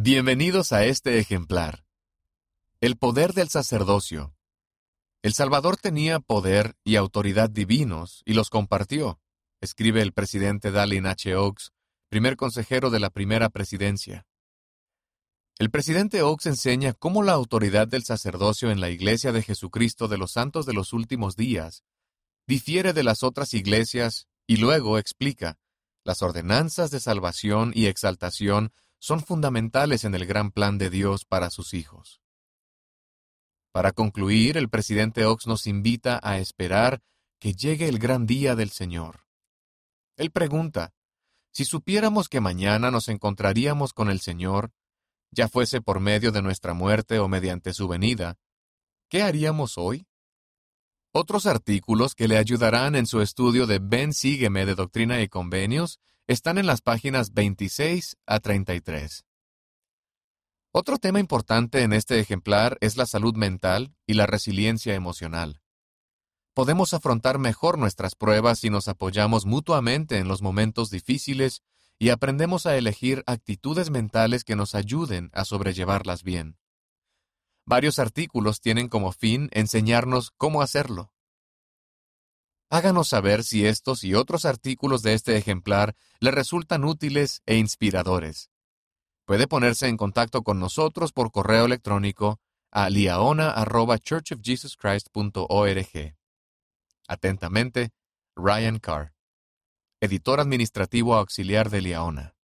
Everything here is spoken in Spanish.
Bienvenidos a este ejemplar. El poder del sacerdocio. El Salvador tenía poder y autoridad divinos y los compartió, escribe el presidente Dallin H. Oaks, primer consejero de la primera presidencia. El presidente Oaks enseña cómo la autoridad del sacerdocio en la Iglesia de Jesucristo de los Santos de los Últimos Días difiere de las otras iglesias y luego explica, las ordenanzas de salvación y exaltación son fundamentales en el gran plan de Dios para sus hijos. Para concluir, el presidente Ox nos invita a esperar que llegue el gran día del Señor. Él pregunta, si supiéramos que mañana nos encontraríamos con el Señor, ya fuese por medio de nuestra muerte o mediante su venida, ¿qué haríamos hoy? Otros artículos que le ayudarán en su estudio de Ven Sígueme de Doctrina y Convenios están en las páginas 26 a 33. Otro tema importante en este ejemplar es la salud mental y la resiliencia emocional. Podemos afrontar mejor nuestras pruebas si nos apoyamos mutuamente en los momentos difíciles y aprendemos a elegir actitudes mentales que nos ayuden a sobrellevarlas bien. Varios artículos tienen como fin enseñarnos cómo hacerlo. Háganos saber si estos y otros artículos de este ejemplar le resultan útiles e inspiradores. Puede ponerse en contacto con nosotros por correo electrónico a liaona.churchofjesuschrist.org. Atentamente, Ryan Carr, editor administrativo auxiliar de Liaona.